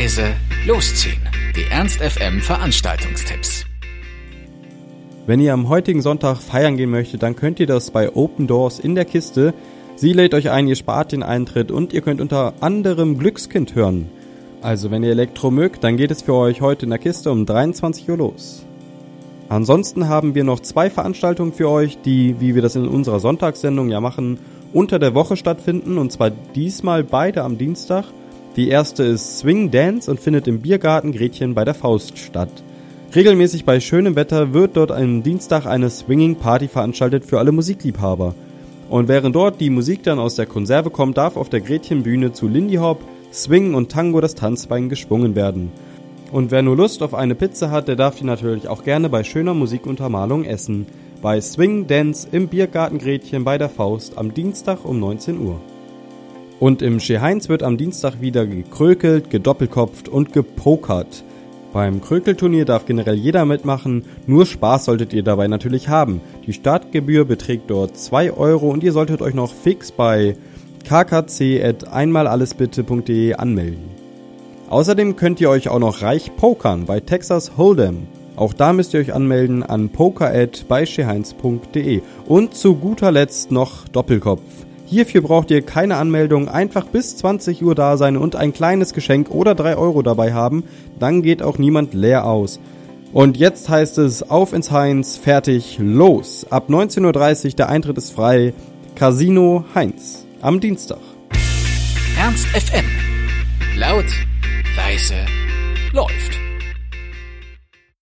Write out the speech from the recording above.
leise, losziehen. Die Ernst FM Veranstaltungstipps. Wenn ihr am heutigen Sonntag feiern gehen möchtet, dann könnt ihr das bei Open Doors in der Kiste. Sie lädt euch ein, ihr spart den Eintritt und ihr könnt unter anderem Glückskind hören. Also wenn ihr Elektro mögt, dann geht es für euch heute in der Kiste um 23 Uhr los. Ansonsten haben wir noch zwei Veranstaltungen für euch, die, wie wir das in unserer Sonntagssendung ja machen, unter der Woche stattfinden und zwar diesmal beide am Dienstag. Die erste ist Swing Dance und findet im Biergarten Gretchen bei der Faust statt. Regelmäßig bei schönem Wetter wird dort am Dienstag eine Swinging Party veranstaltet für alle Musikliebhaber. Und während dort die Musik dann aus der Konserve kommt, darf auf der Gretchenbühne zu Lindy Hop, Swing und Tango das Tanzbein geschwungen werden. Und wer nur Lust auf eine Pizza hat, der darf die natürlich auch gerne bei schöner Musikuntermalung essen. Bei Swing Dance im Biergarten Gretchen bei der Faust am Dienstag um 19 Uhr. Und im Heinz wird am Dienstag wieder gekrökelt, gedoppelkopft und gepokert. Beim Krökelturnier darf generell jeder mitmachen, nur Spaß solltet ihr dabei natürlich haben. Die Startgebühr beträgt dort 2 Euro und ihr solltet euch noch fix bei kkc.einmalallesbitte.de anmelden. Außerdem könnt ihr euch auch noch reich pokern bei Texas Hold'em. Auch da müsst ihr euch anmelden an poker@beischeheinz.de. Und zu guter Letzt noch Doppelkopf. Hierfür braucht ihr keine Anmeldung, einfach bis 20 Uhr da sein und ein kleines Geschenk oder 3 Euro dabei haben, dann geht auch niemand leer aus. Und jetzt heißt es auf ins Heinz, fertig, los. Ab 19.30 Uhr, der Eintritt ist frei. Casino Heinz. Am Dienstag. Ernst FM. Laut, leise, läuft.